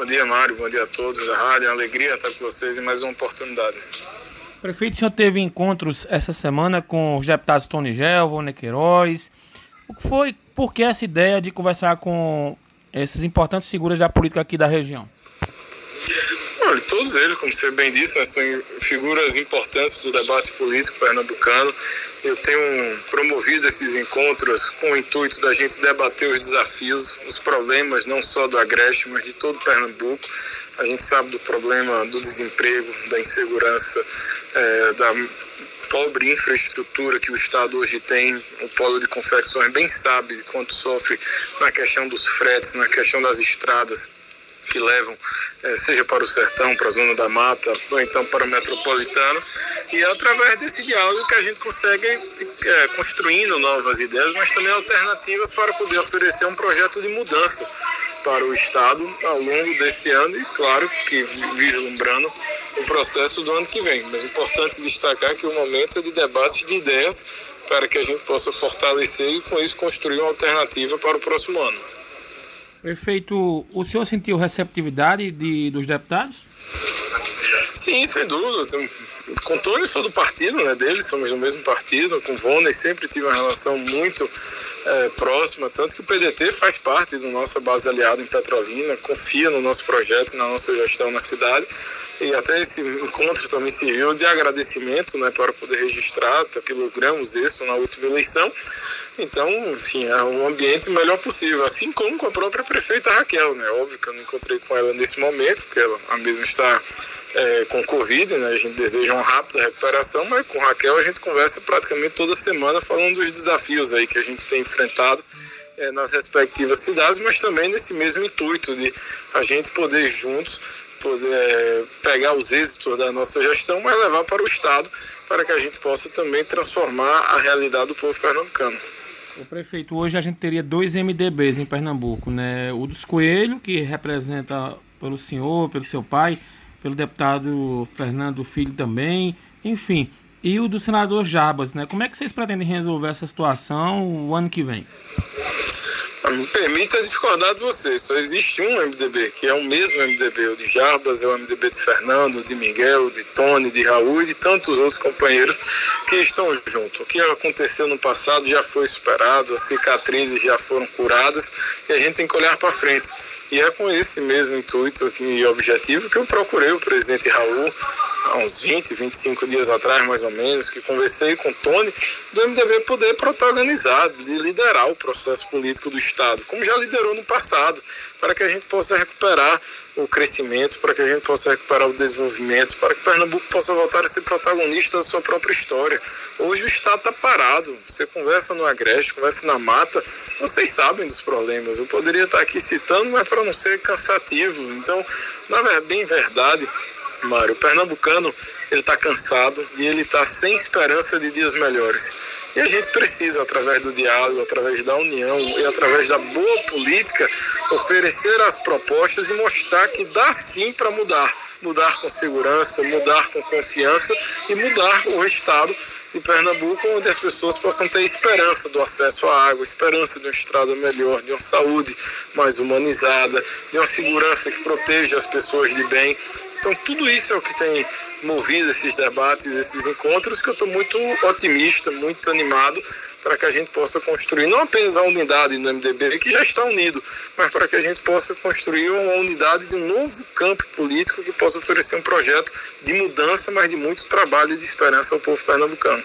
Bom dia, Mário. Bom dia a todos da rádio. É uma alegria estar com vocês em mais uma oportunidade. Prefeito, o senhor teve encontros essa semana com os deputados Tony Gelvo, Nequeiroz. O que foi, por que essa ideia de conversar com essas importantes figuras da política aqui da região? Olha, todos eles, como você bem disse, né, são figuras importantes do debate político pernambucano. Eu tenho promovido esses encontros com o intuito da gente debater os desafios, os problemas não só do Agreste, mas de todo Pernambuco. A gente sabe do problema do desemprego, da insegurança, é, da pobre infraestrutura que o Estado hoje tem, o polo de confecções bem sabe de quanto sofre na questão dos fretes, na questão das estradas que levam, é, seja para o sertão, para a zona da mata, ou então para o metropolitano. E é através desse diálogo que a gente consegue é, construindo novas ideias, mas também alternativas para poder oferecer um projeto de mudança para o Estado ao longo desse ano e, claro, que vislumbrando o processo do ano que vem. Mas é importante destacar que o momento é de debate de ideias para que a gente possa fortalecer e, com isso, construir uma alternativa para o próximo ano. Prefeito, o senhor sentiu receptividade de, dos deputados? Sim, sem dúvida com Tony sou do partido né, dele, somos do mesmo partido, com Voney sempre tive uma relação muito é, próxima, tanto que o PDT faz parte da nossa base aliada em Petrolina, confia no nosso projeto, na nossa gestão na cidade, e até esse encontro também serviu de agradecimento né, para poder registrar, até que logramos isso na última eleição. Então, enfim, é um ambiente melhor possível, assim como com a própria prefeita Raquel, né? Óbvio que eu não encontrei com ela nesse momento, porque ela a mesma está é, com Covid, né? A gente deseja uma rápida recuperação, mas com Raquel a gente conversa praticamente toda semana falando dos desafios aí que a gente tem enfrentado é, nas respectivas cidades, mas também nesse mesmo intuito de a gente poder juntos poder é, pegar os êxitos da nossa gestão, mas levar para o Estado para que a gente possa também transformar a realidade do povo pernambucano. O prefeito, hoje a gente teria dois MDBs em Pernambuco, né? O dos Coelho, que representa pelo senhor, pelo seu pai, pelo deputado Fernando Filho também, enfim. E o do senador Jabas, né? Como é que vocês pretendem resolver essa situação o ano que vem? Me permita discordar de você. Só existe um MDB, que é o mesmo MDB, o de Jarbas, é o MDB de Fernando, de Miguel, de Tony, de Raul e de tantos outros companheiros que estão juntos. O que aconteceu no passado já foi superado, as cicatrizes já foram curadas e a gente tem que olhar para frente. E é com esse mesmo intuito e objetivo que eu procurei o presidente Raul há uns 20, 25 dias atrás, mais ou menos, que conversei com o Tony, do MDB poder protagonizar, de liderar o processo político do Estado, como já liderou no passado, para que a gente possa recuperar o crescimento, para que a gente possa recuperar o desenvolvimento, para que Pernambuco possa voltar a ser protagonista da sua própria história. Hoje o Estado está parado. Você conversa no Agreste, conversa na Mata, vocês sabem dos problemas. Eu poderia estar aqui citando, mas para não ser cansativo. Então, na bem verdade, Mário. O pernambucano ele está cansado e ele está sem esperança de dias melhores. E a gente precisa, através do diálogo, através da união e através da boa política, oferecer as propostas e mostrar que dá sim para mudar. Mudar com segurança, mudar com confiança e mudar o estado de Pernambuco, onde as pessoas possam ter esperança do acesso à água, esperança de uma estrada melhor, de uma saúde mais humanizada, de uma segurança que proteja as pessoas de bem. Então, tudo isso é o que tem movido esses debates, esses encontros, que eu estou muito otimista, muito animado para que a gente possa construir não apenas a unidade do MDB, que já está unido, mas para que a gente possa construir uma unidade de um novo campo político que possa oferecer um projeto de mudança, mas de muito trabalho e de esperança ao povo pernambucano.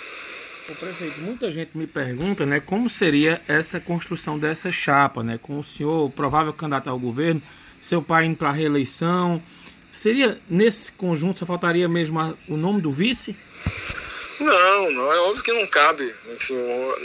O prefeito, muita gente me pergunta, né, como seria essa construção dessa chapa, né, com o senhor provável candidato ao governo, seu pai indo para a reeleição, Seria nesse conjunto, só faltaria mesmo a, o nome do vice? Não, não, é óbvio que não cabe. Enfim,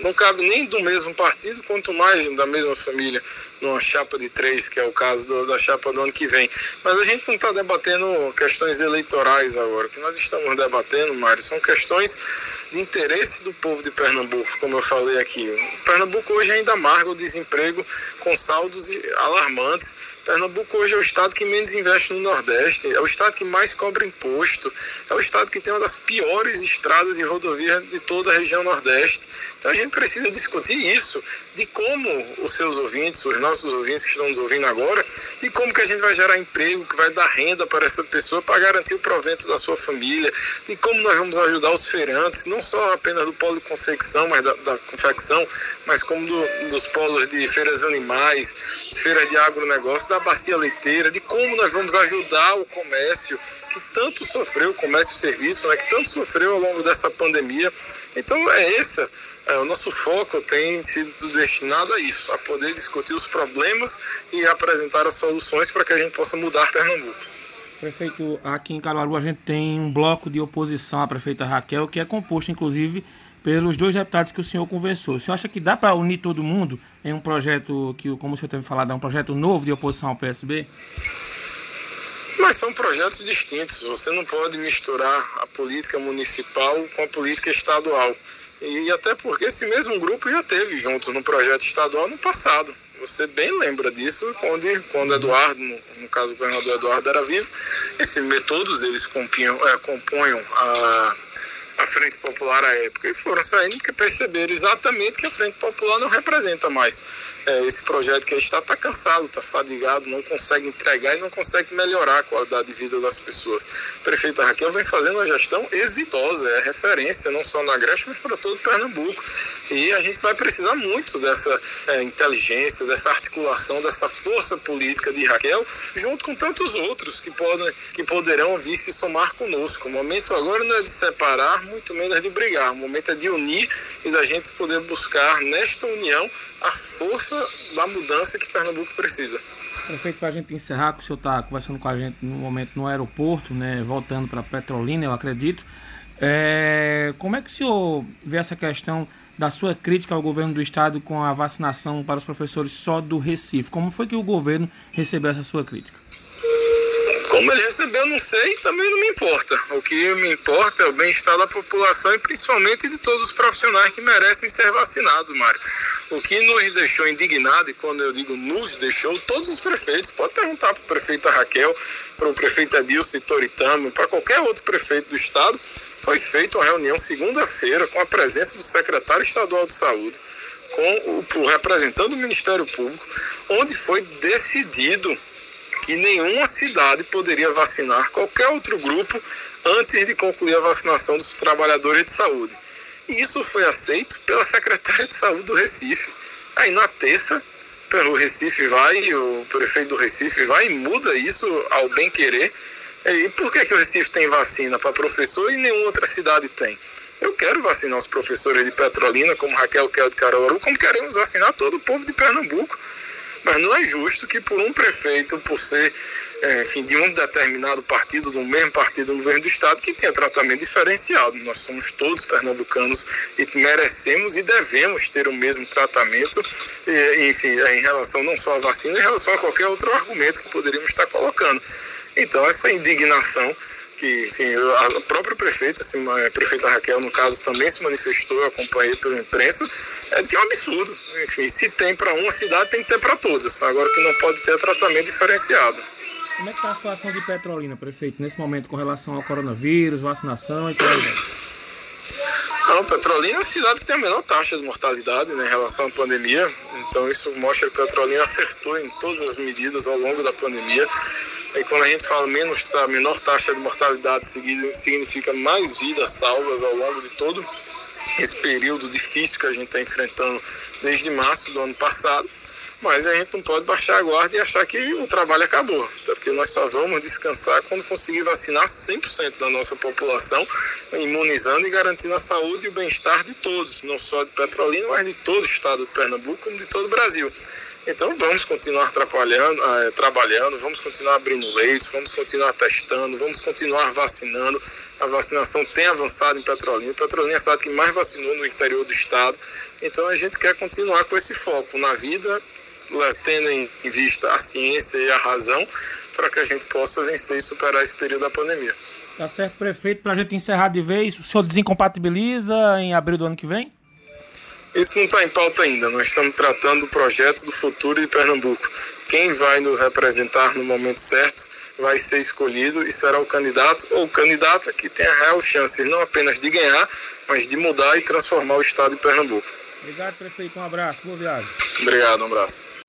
não cabe nem do mesmo partido, quanto mais da mesma família, numa chapa de três, que é o caso do, da chapa do ano que vem. Mas a gente não está debatendo questões eleitorais agora. O que nós estamos debatendo, Mário, são questões de interesse do povo de Pernambuco, como eu falei aqui. Pernambuco hoje ainda amarga o desemprego com saldos alarmantes. Pernambuco hoje é o estado que menos investe no Nordeste, é o estado que mais cobra imposto, é o estado que tem uma das piores estradas e rodovias de toda a região Nordeste. Então a gente precisa discutir isso de como os seus ouvintes, os nossos ouvintes que estão nos ouvindo agora, e como que a gente vai gerar emprego, que vai dar renda para essa pessoa para garantir o provento da sua família, e como nós vamos ajudar os feirantes, não só apenas do polo de confecção, mas da, da confecção, mas como do, dos polos de feiras animais, de feiras de agronegócio, da bacia leiteira, de como nós vamos ajudar o comércio que tanto sofreu, o comércio e serviço, né, que tanto sofreu ao longo dessa pandemia. Então é essa é, o nosso foco tem sido destinado a isso, a poder discutir os problemas e apresentar as soluções para que a gente possa mudar Pernambuco. Prefeito, aqui em Caruaru a gente tem um bloco de oposição à prefeita Raquel, que é composto inclusive pelos dois deputados que o senhor conversou. O senhor acha que dá para unir todo mundo em um projeto que, como o senhor teve falado, é um projeto novo de oposição ao PSB? Mas são projetos distintos. Você não pode misturar a política municipal com a política estadual. E até porque esse mesmo grupo já teve junto no projeto estadual no passado. Você bem lembra disso quando, quando Eduardo, no, no caso o governador Eduardo era vivo, esse, todos eles compunham, é, compunham a a Frente Popular à época e foram saindo porque perceberam exatamente que a Frente Popular não representa mais é, esse projeto que está tá cansado, está fadigado, não consegue entregar e não consegue melhorar a qualidade de vida das pessoas. A prefeita Raquel vem fazendo uma gestão exitosa, é referência não só na Grécia, mas para todo Pernambuco. E a gente vai precisar muito dessa é, inteligência, dessa articulação, dessa força política de Raquel, junto com tantos outros que podem, que poderão vir se somar conosco. O momento agora não é de separar muito menos de brigar. O momento é de unir e da gente poder buscar nesta união a força da mudança que Pernambuco precisa. Prefeito, para a gente encerrar, que o senhor está conversando com a gente no momento no aeroporto, né, voltando para Petrolina, eu acredito. É, como é que o senhor vê essa questão da sua crítica ao governo do estado com a vacinação para os professores só do Recife? Como foi que o governo recebeu essa sua crítica? Como ele recebeu, não sei, também não me importa. O que me importa é o bem-estar da população e principalmente de todos os profissionais que merecem ser vacinados, Mário. O que nos deixou indignado, e quando eu digo nos deixou, todos os prefeitos, pode perguntar para o prefeito Raquel, para o prefeito Adilson Toritano, para qualquer outro prefeito do estado, foi feita uma reunião segunda-feira com a presença do secretário estadual de saúde, com o representante do Ministério Público, onde foi decidido que nenhuma cidade poderia vacinar qualquer outro grupo antes de concluir a vacinação dos trabalhadores de saúde. E isso foi aceito pela secretária de saúde do Recife. Aí na terça, pelo Recife vai, o prefeito do Recife vai e muda isso ao bem querer. E por que, que o Recife tem vacina para professor e nenhuma outra cidade tem? Eu quero vacinar os professores de Petrolina, como Raquel quer de Caruaru, como queremos vacinar todo o povo de Pernambuco. Mas não é justo que por um prefeito, por ser enfim, de um determinado partido, do mesmo partido no governo do Estado, que tenha tratamento diferenciado. Nós somos todos pernambucanos e merecemos e devemos ter o mesmo tratamento, e, enfim, é, em relação não só à vacina, em relação a qualquer outro argumento que poderíamos estar colocando. Então, essa indignação que enfim, a própria prefeita, a prefeita Raquel, no caso, também se manifestou, acompanhei pela imprensa, é que é um absurdo. Enfim, se tem para uma cidade, tem que ter para todas. Agora que não pode ter tratamento diferenciado. Como é que está a situação de Petrolina, prefeito, nesse momento com relação ao coronavírus, vacinação e mais? Não, Petrolina é a cidade que tem a menor taxa de mortalidade né, em relação à pandemia. Então isso mostra que Petrolina acertou em todas as medidas ao longo da pandemia. E quando a gente fala menos, a menor taxa de mortalidade significa mais vidas salvas ao longo de todo esse período difícil que a gente está enfrentando desde março do ano passado mas a gente não pode baixar a guarda e achar que o trabalho acabou, até porque nós só vamos descansar quando conseguir vacinar 100% da nossa população, imunizando e garantindo a saúde e o bem-estar de todos, não só de Petrolina, mas de todo o estado de Pernambuco, como de todo o Brasil. Então vamos continuar trabalhando, eh, trabalhando, vamos continuar abrindo leitos, vamos continuar testando, vamos continuar vacinando. A vacinação tem avançado em Petrolina. Petrolina é a cidade que mais vacinou no interior do estado. Então a gente quer continuar com esse foco na vida tendo em vista a ciência e a razão para que a gente possa vencer e superar esse período da pandemia. Tá certo, prefeito. Para a gente encerrar de vez, o senhor desincompatibiliza em abril do ano que vem? Isso não está em pauta ainda. Nós estamos tratando do projeto do futuro de Pernambuco. Quem vai nos representar no momento certo vai ser escolhido e será o candidato ou candidata que tem a real chance não apenas de ganhar, mas de mudar e transformar o estado de Pernambuco. Obrigado, prefeito. Um abraço. Boa viagem. Obrigado, um abraço.